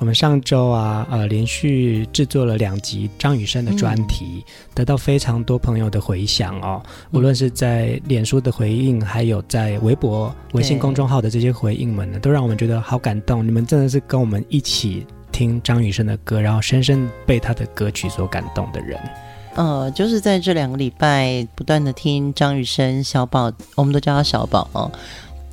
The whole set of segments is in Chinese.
我们上周啊，呃，连续制作了两集张雨生的专题，嗯、得到非常多朋友的回响哦。无论是在脸书的回应，还有在微博、微信公众号的这些回应们呢，都让我们觉得好感动。你们真的是跟我们一起听张雨生的歌，然后深深被他的歌曲所感动的人。呃，就是在这两个礼拜不断的听张雨生小宝，我们都叫他小宝哦。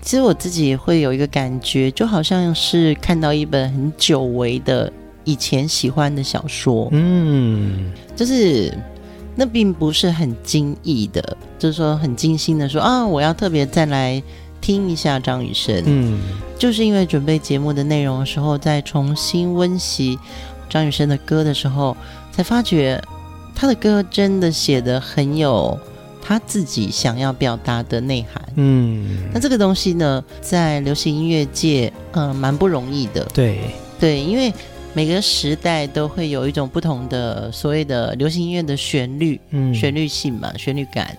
其实我自己也会有一个感觉，就好像是看到一本很久违的以前喜欢的小说，嗯，就是那并不是很惊异的，就是说很精心的说啊，我要特别再来听一下张雨生，嗯，就是因为准备节目的内容的时候，再重新温习张雨生的歌的时候，才发觉他的歌真的写的很有。他自己想要表达的内涵，嗯，那这个东西呢，在流行音乐界，嗯、呃，蛮不容易的。对对，因为每个时代都会有一种不同的所谓的流行音乐的旋律，嗯，旋律性嘛，旋律感。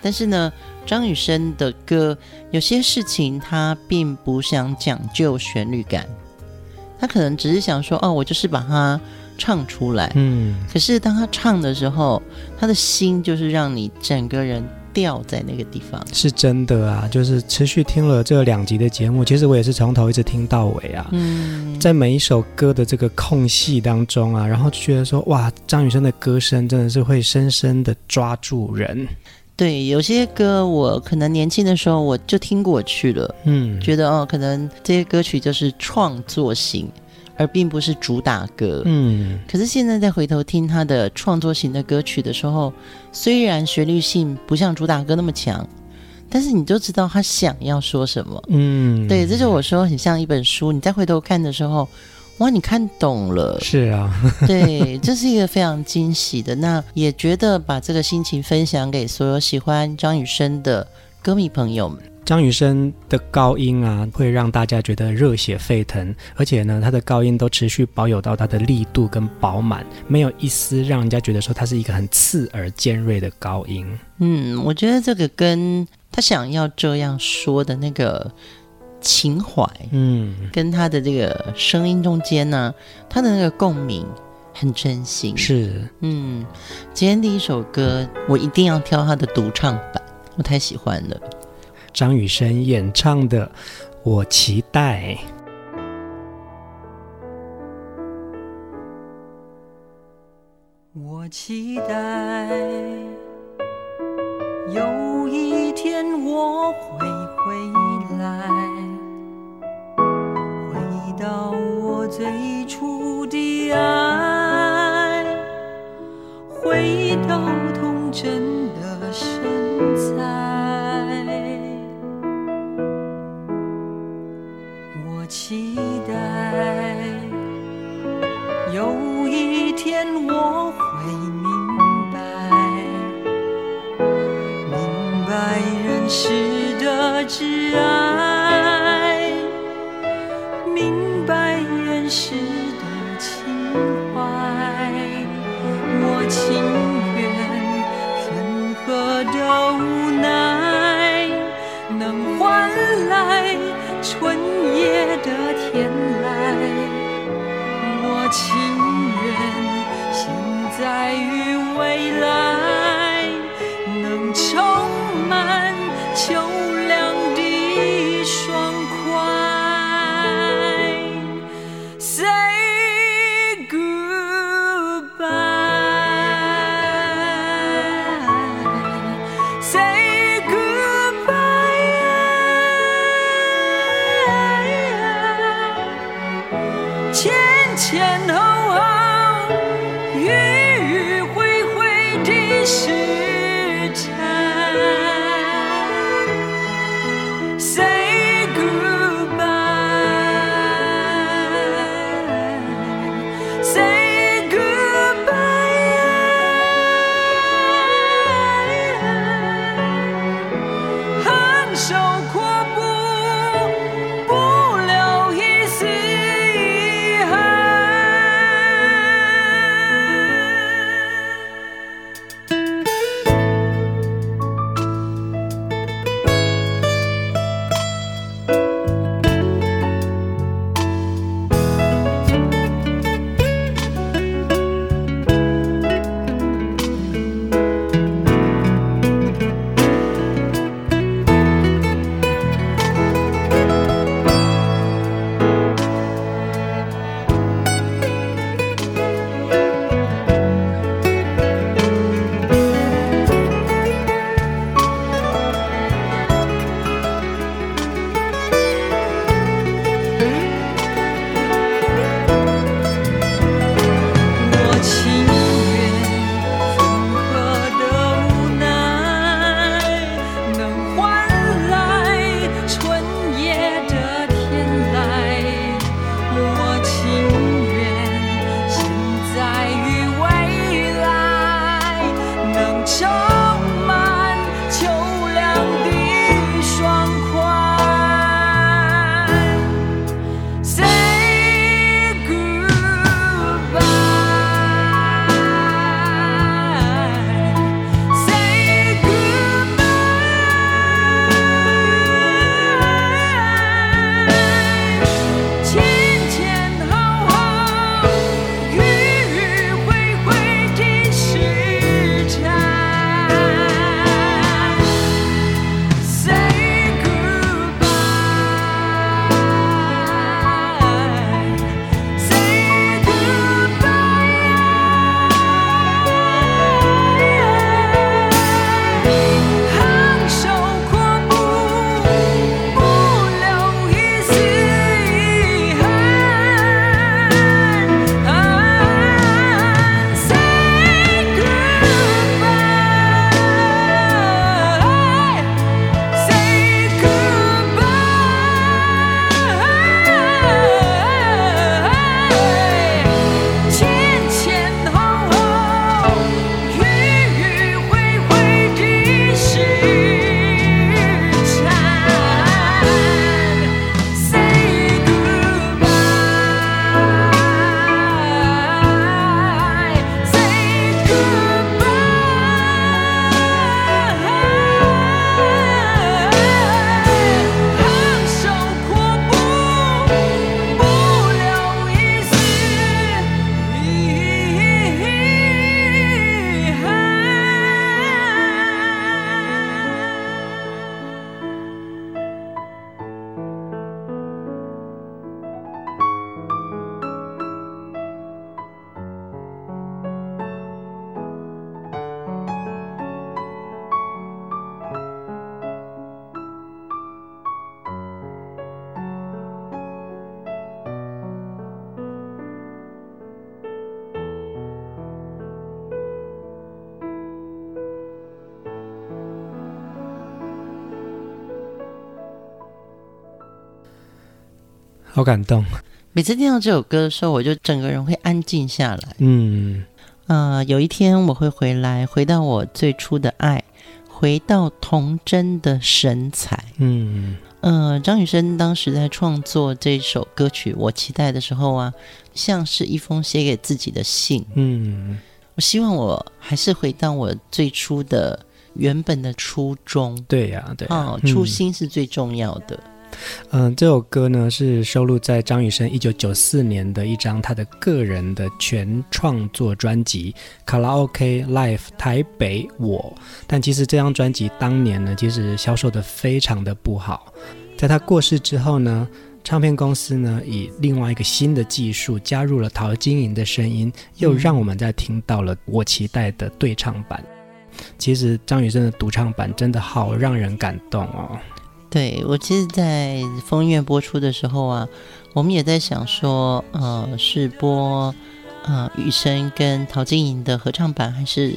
但是呢，张雨生的歌有些事情他并不想讲究旋律感，他可能只是想说，哦，我就是把它。唱出来，嗯，可是当他唱的时候，他的心就是让你整个人掉在那个地方，是真的啊！就是持续听了这两集的节目，其实我也是从头一直听到尾啊，嗯，在每一首歌的这个空隙当中啊，然后就觉得说，哇，张雨生的歌声真的是会深深的抓住人。对，有些歌我可能年轻的时候我就听过去了，嗯，觉得哦，可能这些歌曲就是创作型。而并不是主打歌，嗯，可是现在再回头听他的创作型的歌曲的时候，虽然旋律性不像主打歌那么强，但是你就知道他想要说什么，嗯，对，这就我说很像一本书，你再回头看的时候，哇，你看懂了，是啊，对，这是一个非常惊喜的，那也觉得把这个心情分享给所有喜欢张雨生的歌迷朋友们。张雨生的高音啊，会让大家觉得热血沸腾，而且呢，他的高音都持续保有到他的力度跟饱满，没有一丝让人家觉得说他是一个很刺耳尖锐的高音。嗯，我觉得这个跟他想要这样说的那个情怀，嗯，跟他的这个声音中间呢，他的那个共鸣很真心。是，嗯，今天第一首歌我一定要挑他的独唱版，我太喜欢了。张雨生演唱的《我期待》，我期待有一天我会回来，回到我最初的爱，回到期待有一天我会明白，明白人世的挚爱，明白人世的情怀。我情愿分合的无奈，能换来春情愿现在与未来好感动。每次听到这首歌的时候，我就整个人会安静下来。嗯，呃，有一天我会回来，回到我最初的爱，回到童真的神采。嗯，呃，张雨生当时在创作这首歌曲《我期待》的时候啊，像是一封写给自己的信。嗯，我希望我还是回到我最初的原本的初衷。对呀、啊，对、啊，哦，初心是最重要的。嗯，这首歌呢是收录在张雨生一九九四年的一张他的个人的全创作专辑《卡拉 OK Live 台北我》，但其实这张专辑当年呢，其实销售的非常的不好。在他过世之后呢，唱片公司呢以另外一个新的技术加入了陶晶莹的声音，又让我们在听到了我期待的对唱版。其实张雨生的独唱版真的好让人感动哦。对，我其实，在风月播出的时候啊，我们也在想说，呃，是播呃雨生跟陶晶莹的合唱版，还是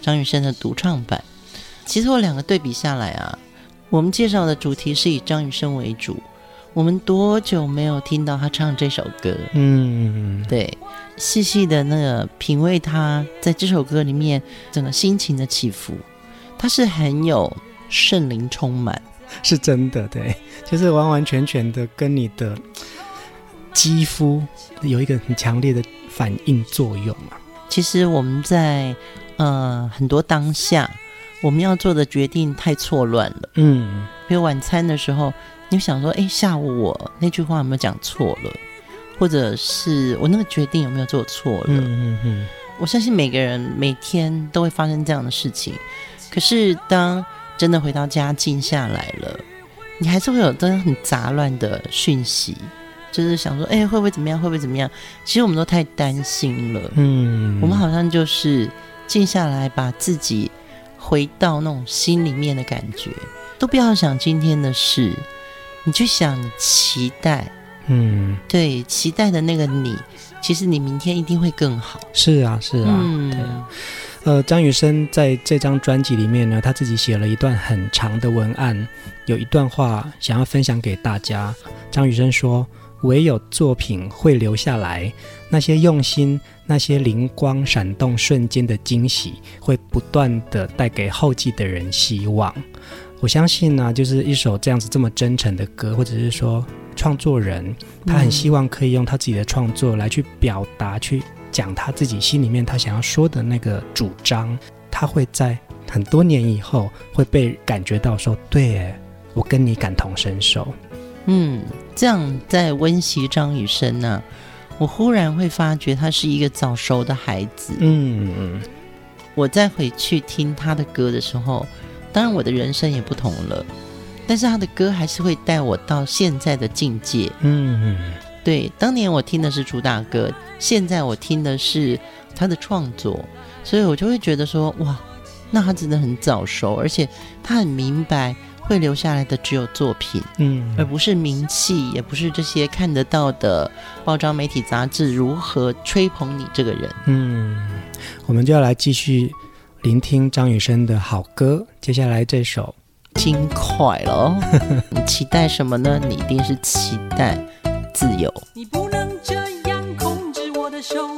张雨生的独唱版？其实我两个对比下来啊，我们介绍的主题是以张雨生为主。我们多久没有听到他唱这首歌？嗯，对，细细的那个品味，他在这首歌里面整个心情的起伏，他是很有圣灵充满。是真的，对，就是完完全全的跟你的肌肤有一个很强烈的反应作用嘛。其实我们在呃很多当下，我们要做的决定太错乱了。嗯，比如晚餐的时候，你想说，哎，下午我那句话有没有讲错了？或者是我那个决定有没有做错了？嗯嗯嗯。我相信每个人每天都会发生这样的事情。可是当真的回到家静下来了，你还是会有这样很杂乱的讯息，就是想说，哎，会不会怎么样？会不会怎么样？其实我们都太担心了。嗯，我们好像就是静下来，把自己回到那种心里面的感觉，都不要想今天的事，你去想你期待。嗯，对，期待的那个你，其实你明天一定会更好。是啊，是啊，嗯。对。呃，张雨生在这张专辑里面呢，他自己写了一段很长的文案，有一段话想要分享给大家。张雨生说：“唯有作品会留下来，那些用心、那些灵光闪动瞬间的惊喜，会不断的带给后继的人希望。”我相信呢、啊，就是一首这样子这么真诚的歌，或者是说创作人他很希望可以用他自己的创作来去表达去。讲他自己心里面他想要说的那个主张，他会在很多年以后会被感觉到说，对，我跟你感同身受。嗯，这样在温习张雨生呢、啊，我忽然会发觉他是一个早熟的孩子。嗯嗯，我再回去听他的歌的时候，当然我的人生也不同了，但是他的歌还是会带我到现在的境界。嗯。对，当年我听的是主打歌，现在我听的是他的创作，所以我就会觉得说，哇，那他真的很早熟，而且他很明白会留下来的只有作品，嗯，而不是名气，也不是这些看得到的包装、媒体、杂志如何吹捧你这个人。嗯，我们就要来继续聆听张雨生的好歌，接下来这首《金块》了，你期待什么呢？你一定是期待。自由。你不能这样控制我的手，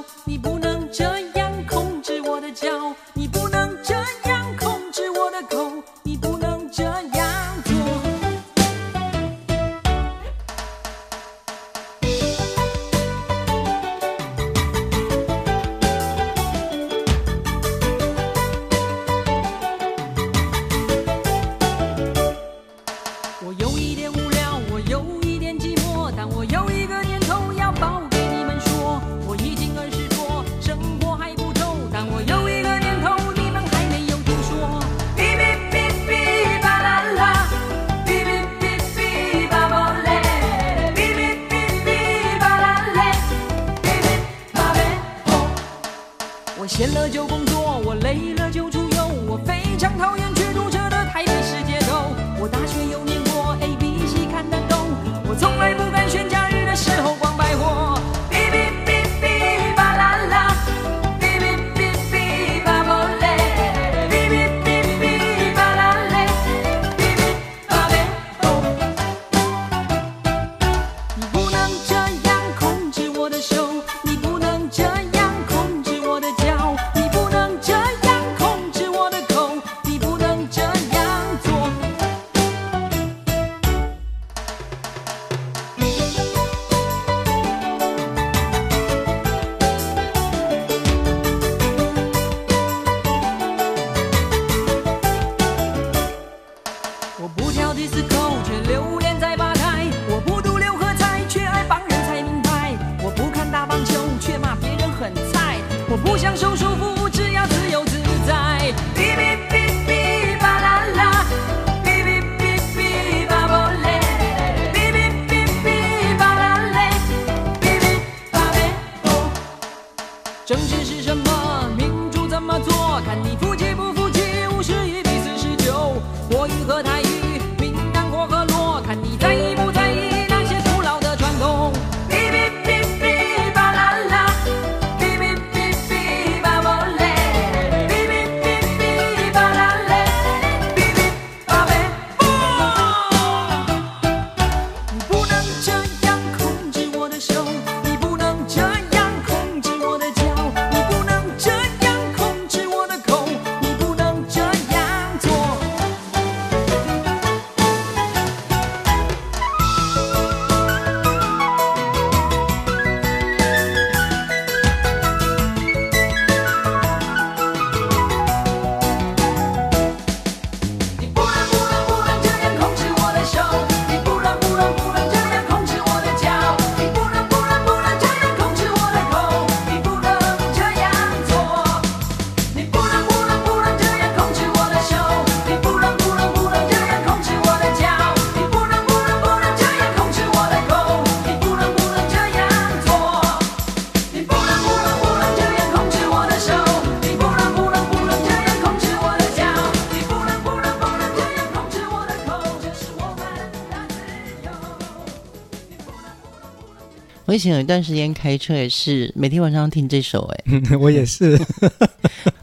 以前有一段时间开车也是每天晚上听这首、欸，哎，我也是，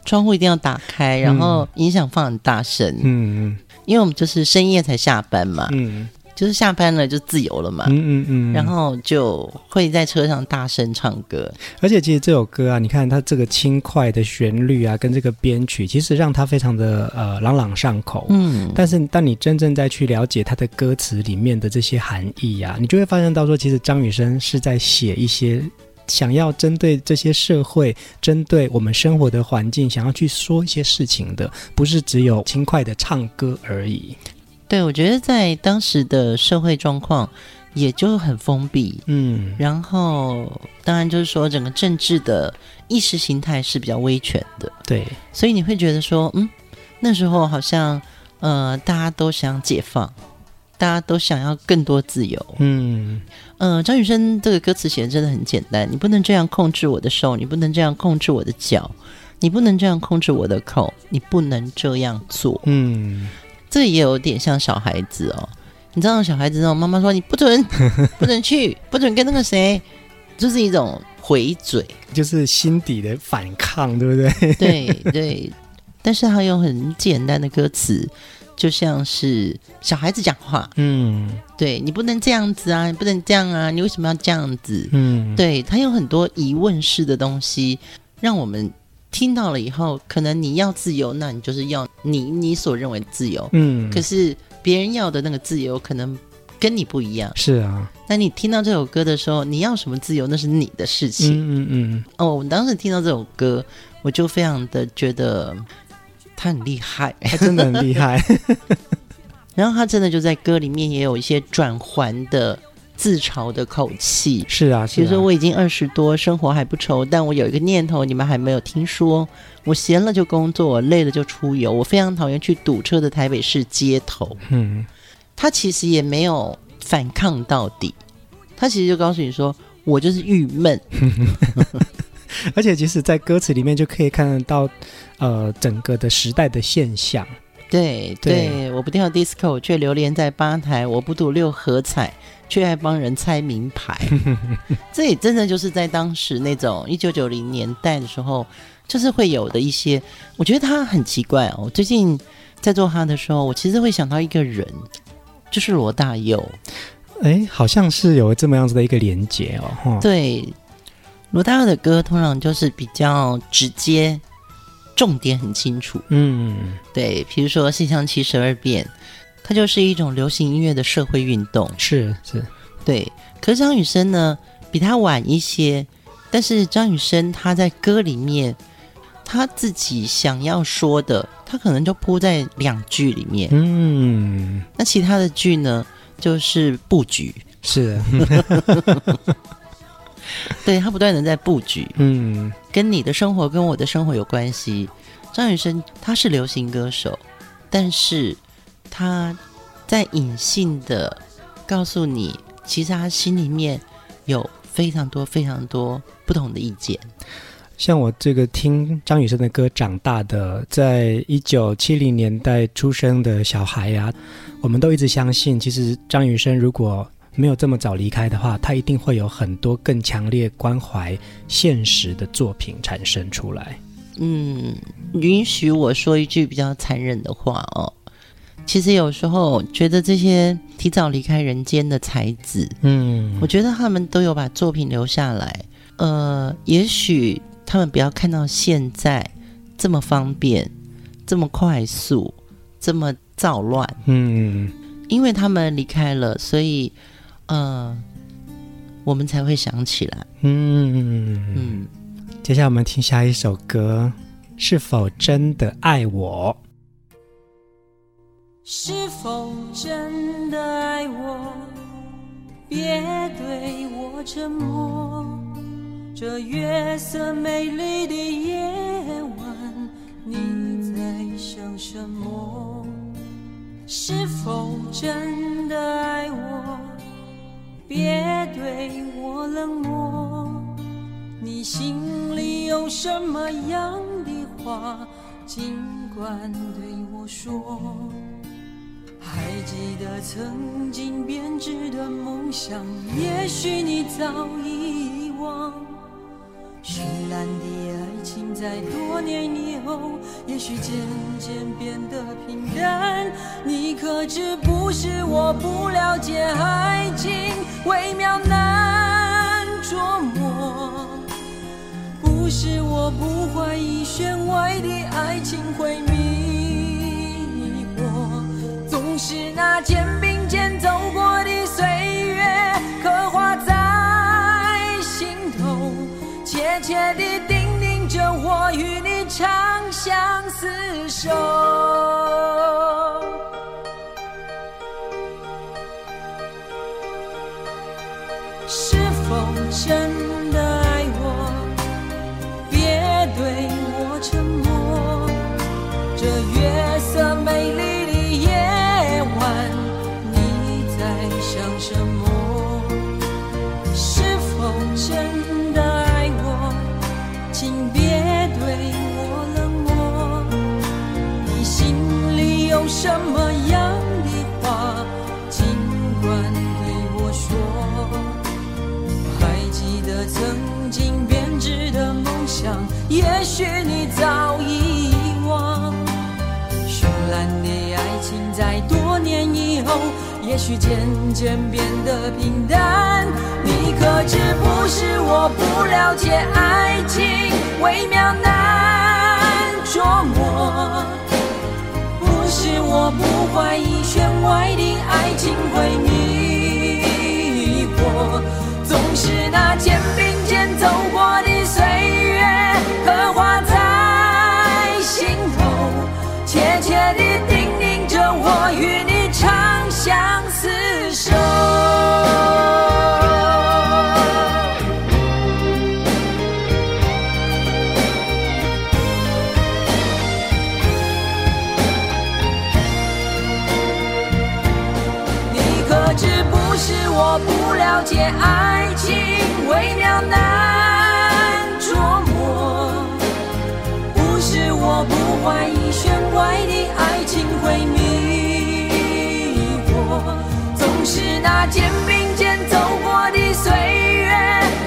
窗户一定要打开，然后音响放很大声，嗯嗯。因为我们就是深夜才下班嘛，嗯就是下班了就自由了嘛，嗯嗯嗯，然后就会在车上大声唱歌。而且其实这首歌啊，你看它这个轻快的旋律啊，跟这个编曲，其实让它非常的呃朗朗上口。嗯，但是当你真正再去了解它的歌词里面的这些含义啊，你就会发现到说，其实张雨生是在写一些想要针对这些社会、针对我们生活的环境，想要去说一些事情的，不是只有轻快的唱歌而已。对，我觉得在当时的社会状况也就很封闭，嗯，然后当然就是说整个政治的意识形态是比较威权的，对，所以你会觉得说，嗯，那时候好像呃大家都想解放，大家都想要更多自由。嗯呃，张雨生这个歌词写的真的很简单，你不能这样控制我的手，你不能这样控制我的脚，你不能这样控制我的口，你不能这样做。嗯，这也有点像小孩子哦，你知道小孩子那种妈妈说你不准 不准去，不准跟那个谁，就是一种回嘴，就是心底的反抗，对不对？对对。但是他用很简单的歌词，就像是小孩子讲话，嗯对你不能这样子啊，你不能这样啊，你为什么要这样子？嗯，对他有很多疑问式的东西，让我们听到了以后，可能你要自由，那你就是要你你所认为的自由，嗯，可是别人要的那个自由可能跟你不一样。是啊，那你听到这首歌的时候，你要什么自由，那是你的事情。嗯嗯嗯，哦，我当时听到这首歌，我就非常的觉得他很厉害，他真的很厉害。然后他真的就在歌里面也有一些转环的自嘲的口气。是啊，是啊比如说我已经二十多，生活还不愁，但我有一个念头，你们还没有听说。我闲了就工作，我累了就出游。我非常讨厌去堵车的台北市街头。嗯，他其实也没有反抗到底，他其实就告诉你说，我就是郁闷。而且即使在歌词里面就可以看得到，呃，整个的时代的现象。对对对，我不跳 disco，却流连在吧台；我不赌六合彩，却爱帮人猜名牌。这也真的就是在当时那种一九九零年代的时候，就是会有的一些。我觉得他很奇怪哦。我最近在做他的时候，我其实会想到一个人，就是罗大佑。哎，好像是有这么样子的一个连结哦。哦对，罗大佑的歌通常就是比较直接。重点很清楚，嗯，对，比如说《信箱七十二变》，它就是一种流行音乐的社会运动，是是，对。可是张雨生呢，比他晚一些，但是张雨生他在歌里面，他自己想要说的，他可能就铺在两句里面，嗯，那其他的句呢，就是布局，是。对，他不断的在布局，嗯，跟你的生活跟我的生活有关系。张雨生他是流行歌手，但是他在隐性的告诉你，其实他心里面有非常多非常多不同的意见。像我这个听张雨生的歌长大的，在一九七零年代出生的小孩呀、啊，我们都一直相信，其实张雨生如果没有这么早离开的话，他一定会有很多更强烈关怀现实的作品产生出来。嗯，允许我说一句比较残忍的话哦。其实有时候觉得这些提早离开人间的才子，嗯，我觉得他们都有把作品留下来。呃，也许他们不要看到现在这么方便、这么快速、这么躁乱，嗯，因为他们离开了，所以。呃，我们才会想起来。嗯嗯，接下来我们听下一首歌，是否真的爱我？是否真的爱我？别对我沉默。这月色美丽的夜晚，你在想什么？是否真的爱我？别对我冷漠，你心里有什么样的话，尽管对我说。还记得曾经编织的梦想，也许你早已遗忘。绚烂的爱情在多年以后，也许渐渐变得平淡。你可知不是我不了解爱情微妙难捉摸，不是我不怀疑弦外的爱情会迷，是那肩并肩走过的岁月，刻画在心头。切切地叮咛着我与你长相厮守，是否真许渐渐变得平淡。你可知不是我不了解爱情微妙难捉摸，不是我不怀疑弦外的爱情会迷惑，总是那肩并肩走过的岁月刻画在心头，切切地叮咛着我与你相厮守。你可知不是我不了解爱情微妙难捉摸，不是我不怀疑弦外的爱情会迷那肩并肩走过的岁月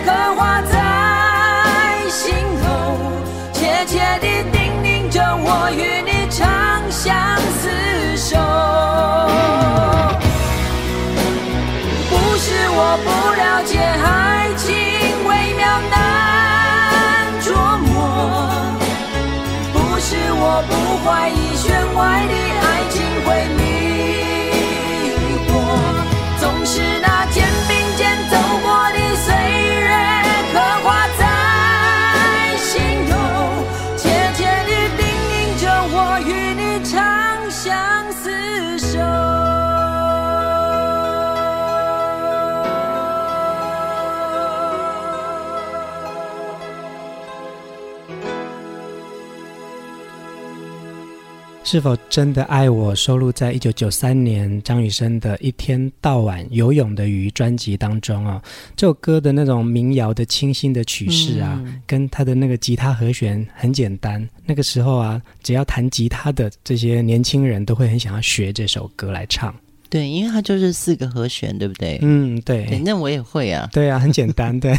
刻画在心头，切切地叮咛着我与你长相厮守。不是我不了解爱情微妙难捉摸，不是我不怀疑弦外的爱情会迷是否真的爱我？收录在一九九三年张雨生的一天到晚游泳的鱼专辑当中哦。这首歌的那种民谣的清新的曲式啊，嗯、跟他的那个吉他和弦很简单。那个时候啊，只要弹吉他的这些年轻人都会很想要学这首歌来唱。对，因为它就是四个和弦，对不对？嗯，对。对，那我也会啊。对啊，很简单，对。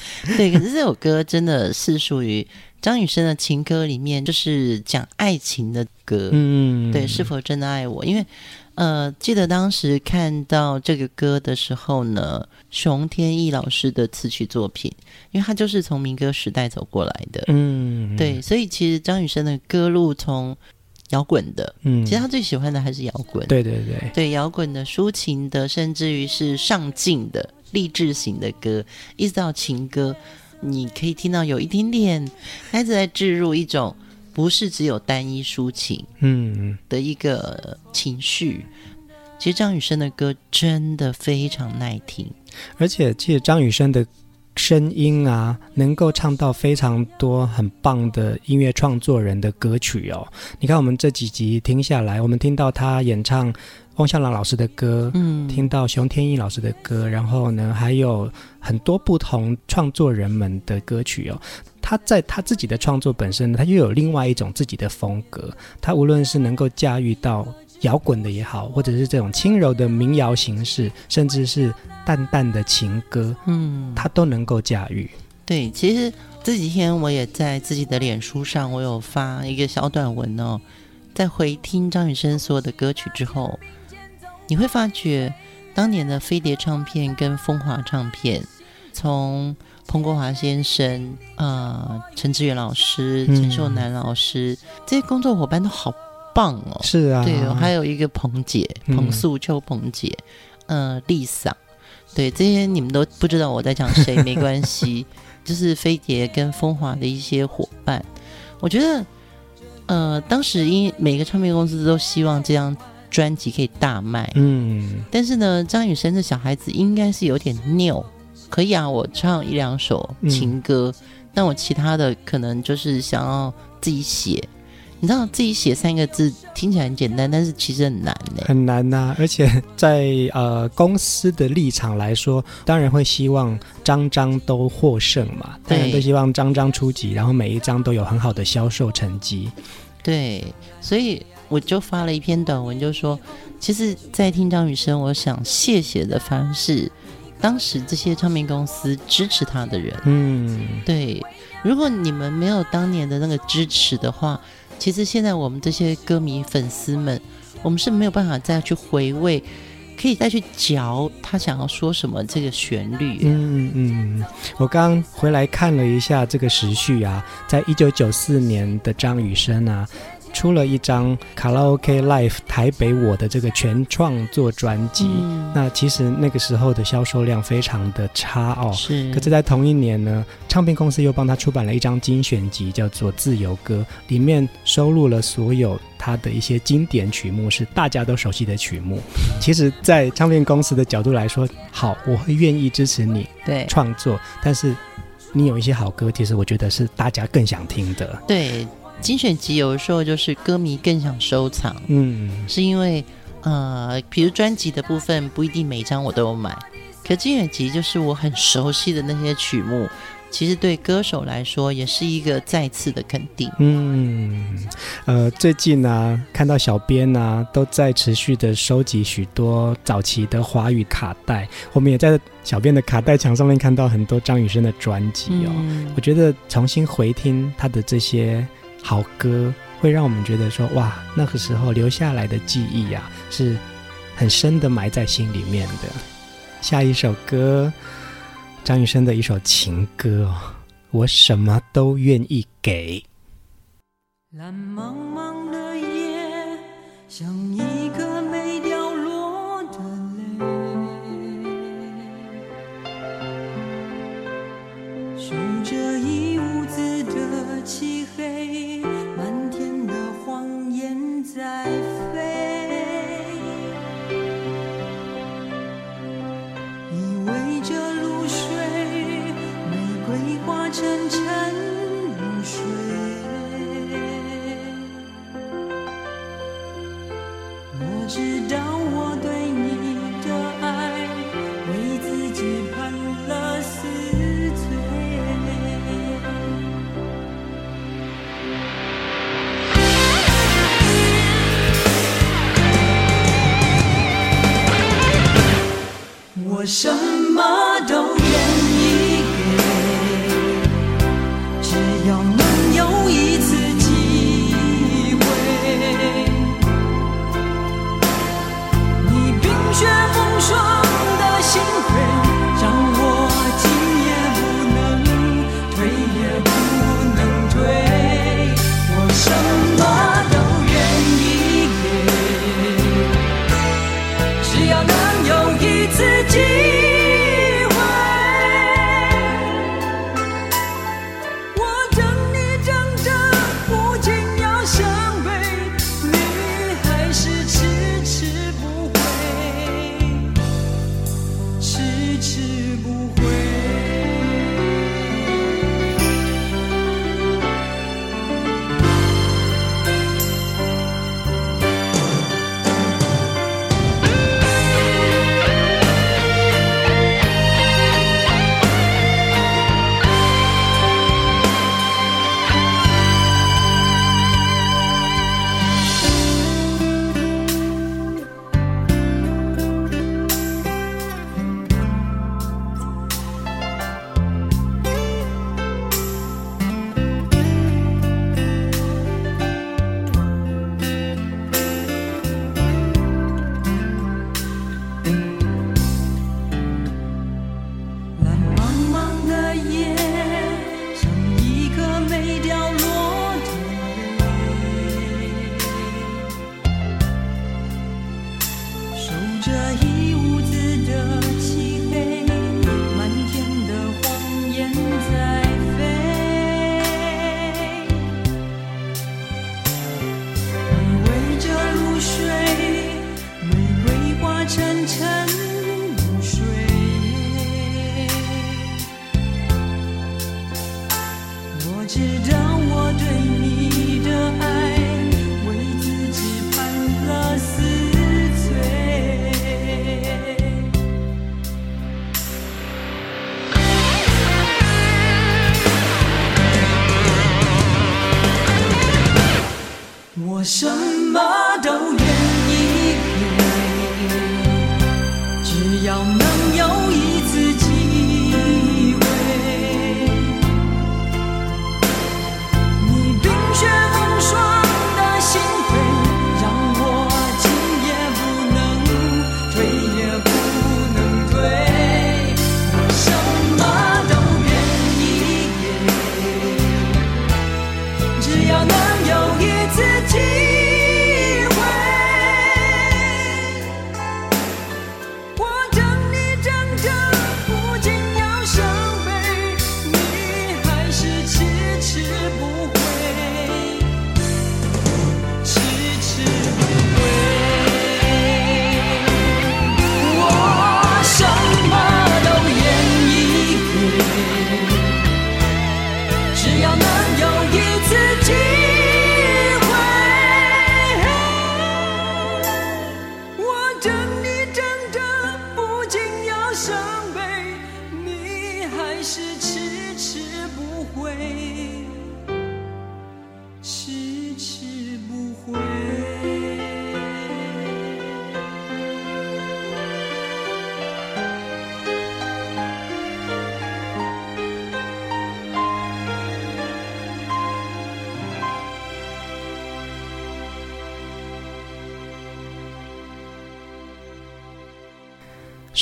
对，可是这首歌真的是属于张雨生的情歌里面，就是讲爱情的歌。嗯，对，是否真的爱我？因为呃，记得当时看到这个歌的时候呢，熊天翼老师的词曲作品，因为他就是从民歌时代走过来的。嗯，对，所以其实张雨生的歌路从摇滚的，嗯，其实他最喜欢的还是摇滚。对对对，对摇滚的、抒情的，甚至于是上进的。励志型的歌，一直到情歌，你可以听到有一点点，开始在置入一种不是只有单一抒情，嗯的一个情绪。嗯、其实张雨生的歌真的非常耐听，而且其实张雨生的声音啊，能够唱到非常多很棒的音乐创作人的歌曲哦。你看我们这几集听下来，我们听到他演唱。翁孝郎老师的歌，嗯，听到熊天翼老师的歌，然后呢，还有很多不同创作人们的歌曲哦。他在他自己的创作本身，他又有另外一种自己的风格。他无论是能够驾驭到摇滚的也好，或者是这种轻柔的民谣形式，甚至是淡淡的情歌，嗯，他都能够驾驭。对，其实这几天我也在自己的脸书上，我有发一个小短文哦，在回听张雨生所有的歌曲之后。你会发觉，当年的飞碟唱片跟风华唱片，从彭国华先生、呃陈志远老师、陈秀楠老师、嗯、这些工作伙伴都好棒哦。是啊，对，还有一个彭姐、彭素秋、彭姐，呃，Lisa，对，这些你们都不知道我在讲谁，没关系，就是飞碟跟风华的一些伙伴。我觉得，呃，当时因每个唱片公司都希望这样。专辑可以大卖，嗯，但是呢，张雨生的小孩子应该是有点拗，可以啊，我唱一两首情歌，嗯、但我其他的可能就是想要自己写。你知道，自己写三个字听起来很简单，但是其实很难呢，很难呐、啊。而且在呃公司的立场来说，当然会希望张张都获胜嘛，当然都希望张张出击，然后每一张都有很好的销售成绩。对，所以。我就发了一篇短文，就说，其实，在听张雨生，我想谢谢的反而是当时这些唱片公司支持他的人。嗯，对。如果你们没有当年的那个支持的话，其实现在我们这些歌迷粉丝们，我们是没有办法再去回味，可以再去嚼他想要说什么这个旋律。嗯嗯，我刚回来看了一下这个时序啊，在一九九四年的张雨生啊。出了一张卡拉 OK Live 台北我的这个全创作专辑，嗯、那其实那个时候的销售量非常的差哦。是。可是，在同一年呢，唱片公司又帮他出版了一张精选集，叫做《自由歌》，里面收录了所有他的一些经典曲目，是大家都熟悉的曲目。其实，在唱片公司的角度来说，好，我会愿意支持你对创作，但是你有一些好歌，其实我觉得是大家更想听的。对。精选集有的时候就是歌迷更想收藏，嗯，是因为呃，比如专辑的部分不一定每张我都有买，可精选集就是我很熟悉的那些曲目，其实对歌手来说也是一个再次的肯定。嗯，呃，最近呢、啊，看到小编呢、啊、都在持续的收集许多早期的华语卡带，我们也在小编的卡带墙上面看到很多张雨生的专辑哦，嗯、我觉得重新回听他的这些。好歌会让我们觉得说哇，那个时候留下来的记忆、啊，是很深的埋在心里面的。下一首歌，张雨生的一首情歌，我什么都愿意给。蓝茫茫的夜，像一颗没掉落的泪，数着一屋子的漆我知道我对你的爱，为自己判了死罪。我什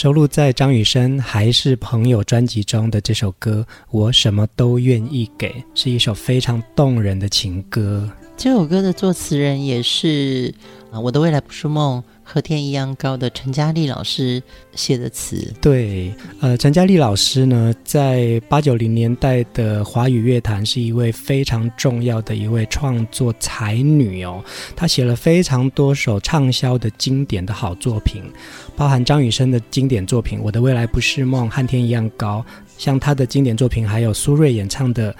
收录在张雨生《还是朋友》专辑中的这首歌《我什么都愿意给》，是一首非常动人的情歌。这首歌的作词人也是啊，《我的未来不是梦》和天一样高的陈嘉丽老师写的词。对，呃，陈嘉丽老师呢，在八九零年代的华语乐坛是一位非常重要的一位创作才女哦。她写了非常多首畅销的经典的好作品，包含张雨生的经典作品《我的未来不是梦》和天一样高，像她的经典作品还有苏芮演唱的。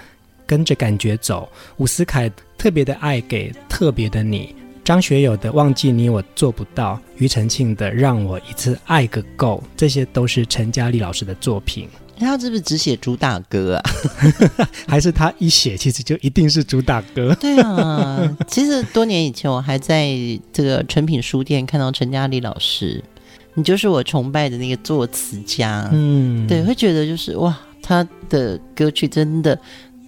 跟着感觉走，伍思凯特别的爱给特别的你，张学友的《忘记你我做不到》，庾澄庆的《让我一次爱个够》，这些都是陈嘉丽老师的作品。他是不是只写主打歌啊？还是他一写其实就一定是主打歌？对啊，其实多年以前我还在这个诚品书店看到陈嘉丽老师，你就是我崇拜的那个作词家。嗯，对，会觉得就是哇，他的歌曲真的。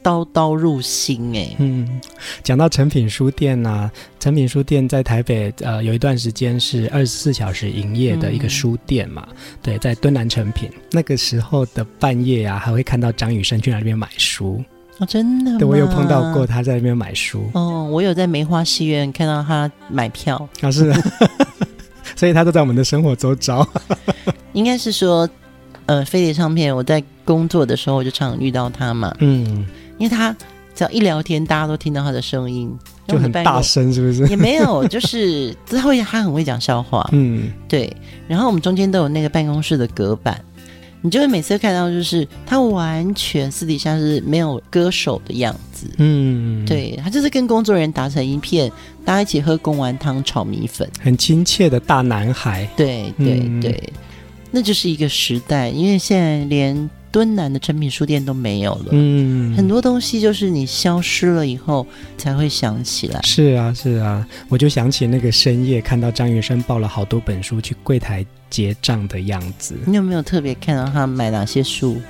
刀刀入心哎，嗯，讲到诚品书店呢、啊，诚品书店在台北呃有一段时间是二十四小时营业的一个书店嘛，嗯、对，在敦南诚品。那个时候的半夜啊，还会看到张雨生去那边买书。哦，真的，对，我有碰到过他在那边买书。哦，我有在梅花戏院看到他买票。啊，是的，所以他都在我们的生活周遭，应该是说呃飞碟唱片，我在工作的时候我就常遇到他嘛，嗯。因为他只要一聊天，大家都听到他的声音，就很大声，是不是？也没有，就是他会，他很会讲笑话，嗯，对。然后我们中间都有那个办公室的隔板，你就会每次看到，就是他完全私底下是没有歌手的样子，嗯，对，他就是跟工作人员打成一片，大家一起喝公丸汤、炒米粉，很亲切的大男孩，对对对，对，那就是一个时代，因为现在连。敦南的成品书店都没有了，嗯，很多东西就是你消失了以后才会想起来。是啊，是啊，我就想起那个深夜看到张雨生抱了好多本书去柜台结账的样子。你有没有特别看到他买哪些书？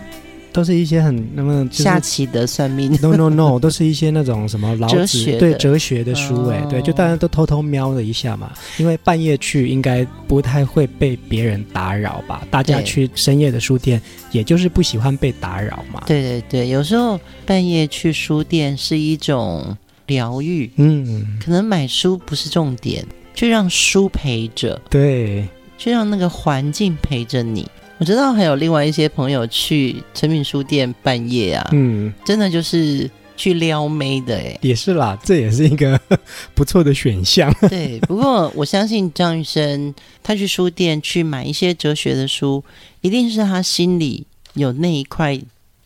都是一些很那么、就是、下棋的算命，no no no，都是一些那种什么老子哲学 对哲学的书哎、欸，对，就大家都偷偷瞄了一下嘛，因为半夜去应该不太会被别人打扰吧？大家去深夜的书店，也就是不喜欢被打扰嘛。对对对，有时候半夜去书店是一种疗愈，嗯，可能买书不是重点，就让书陪着，对，就让那个环境陪着你。我知道还有另外一些朋友去诚品书店半夜啊，嗯，真的就是去撩妹的哎，也是啦，这也是一个 不错的选项。对，不过我相信张雨生他去书店去买一些哲学的书，一定是他心里有那一块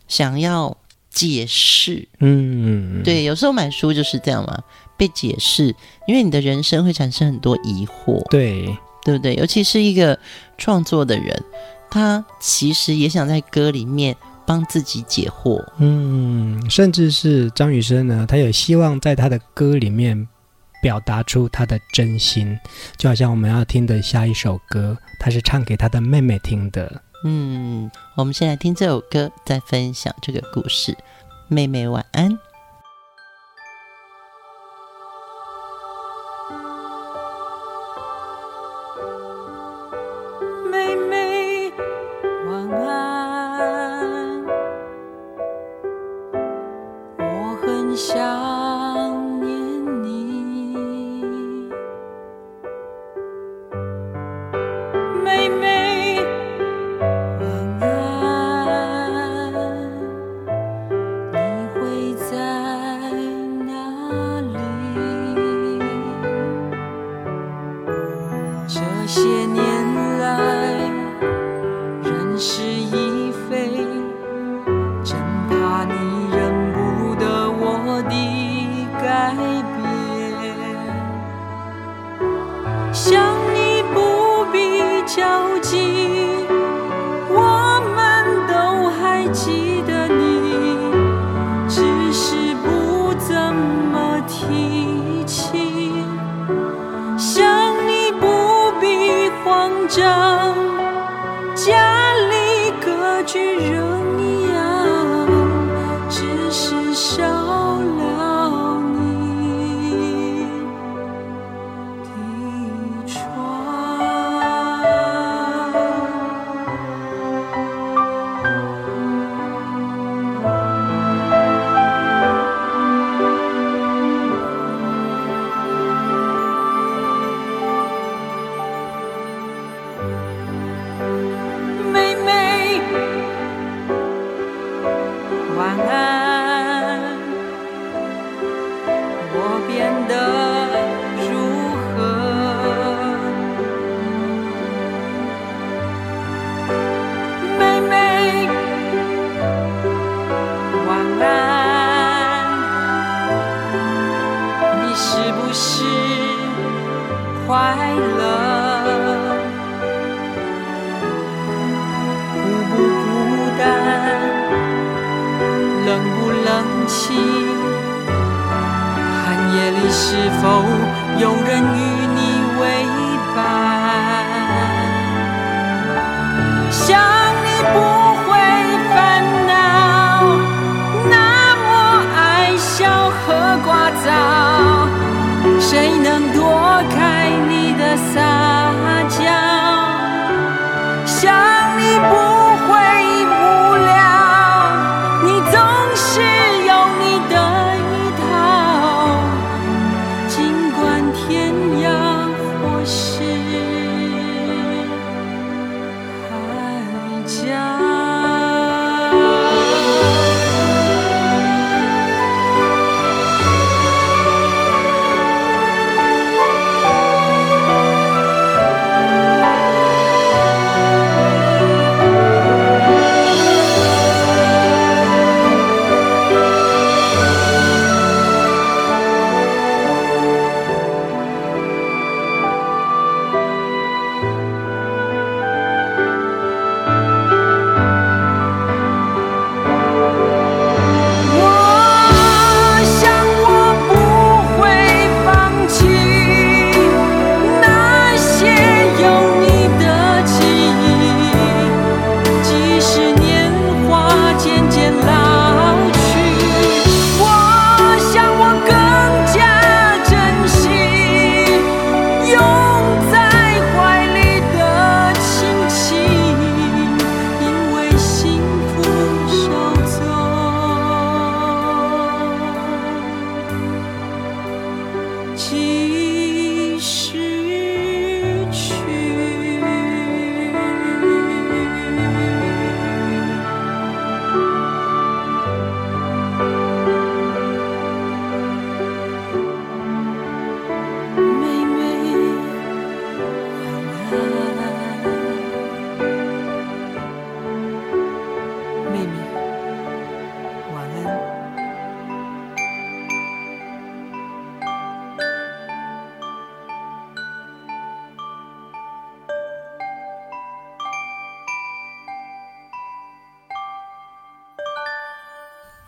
想要解释。嗯，对，有时候买书就是这样嘛，被解释，因为你的人生会产生很多疑惑，对，对不对？尤其是一个创作的人。他其实也想在歌里面帮自己解惑，嗯，甚至是张雨生呢，他也希望在他的歌里面表达出他的真心，就好像我们要听的下一首歌，他是唱给他的妹妹听的。嗯，我们先来听这首歌，再分享这个故事。妹妹晚安。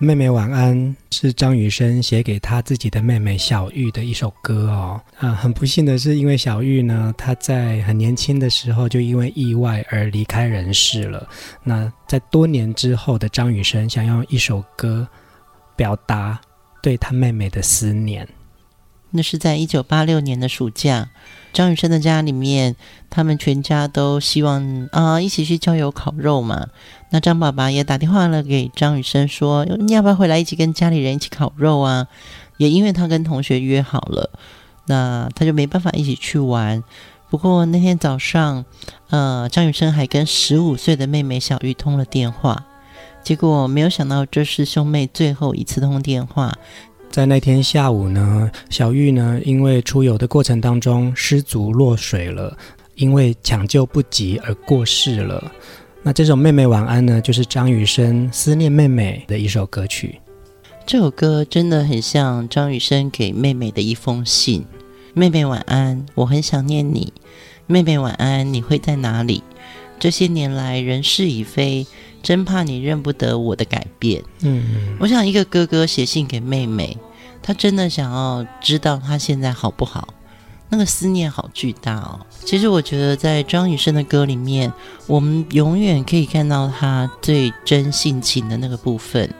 妹妹晚安是张雨生写给他自己的妹妹小玉的一首歌哦。啊，很不幸的是，因为小玉呢，她在很年轻的时候就因为意外而离开人世了。那在多年之后的张雨生，想用一首歌表达对他妹妹的思念。那是在一九八六年的暑假，张雨生的家里面，他们全家都希望啊一起去郊游烤肉嘛。那张爸爸也打电话了给张雨生说，你要不要回来一起跟家里人一起烤肉啊？也因为他跟同学约好了，那他就没办法一起去玩。不过那天早上，呃，张雨生还跟十五岁的妹妹小玉通了电话，结果没有想到这是兄妹最后一次通电话。在那天下午呢，小玉呢，因为出游的过程当中失足落水了，因为抢救不及而过世了。那这首《妹妹晚安》呢，就是张雨生思念妹妹的一首歌曲。这首歌真的很像张雨生给妹妹的一封信。妹妹晚安，我很想念你。妹妹晚安，你会在哪里？这些年来人事已非。真怕你认不得我的改变。嗯，我想一个哥哥写信给妹妹，他真的想要知道她现在好不好，那个思念好巨大哦。其实我觉得在张雨生的歌里面，我们永远可以看到他最真性情的那个部分，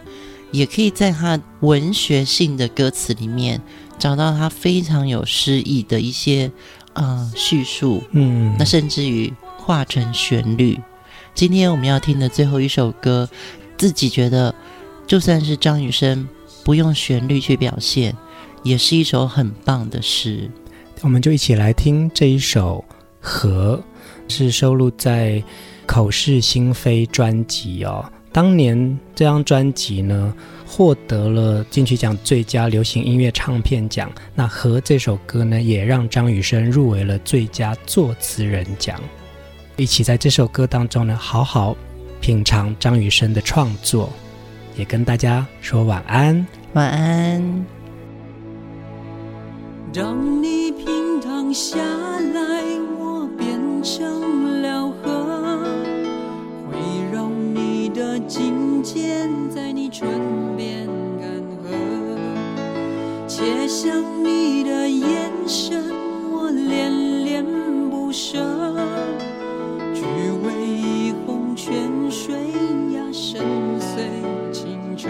也可以在他文学性的歌词里面找到他非常有诗意的一些呃叙述。嗯，那甚至于化成旋律。今天我们要听的最后一首歌，自己觉得就算是张雨生不用旋律去表现，也是一首很棒的诗。我们就一起来听这一首《和》，是收录在《口是心非》专辑哦。当年这张专辑呢，获得了金曲奖最佳流行音乐唱片奖。那《和》这首歌呢，也让张雨生入围了最佳作词人奖。一起在这首歌当中呢，好好品尝张雨生的创作，也跟大家说晚安，晚安。当你平躺下来，我变成了河，会让你的颈肩在你唇边干涸，且想你的眼神，我恋恋不舍。只为一泓泉水呀，深邃清澈。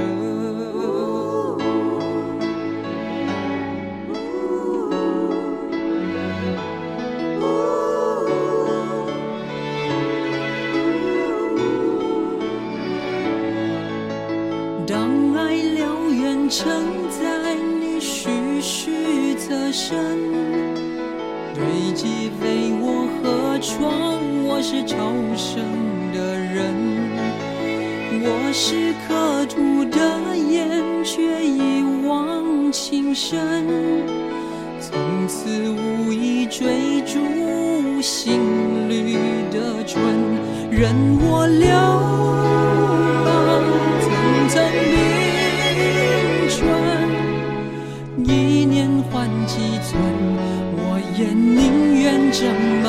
当爱燎原，承载你徐徐侧身，堆积为我。窗，我是超生的人，我是刻图的眼，却一往情深。从此无意追逐心绿的春，任我流浪层层冰川，一年换几寸，我也宁愿这。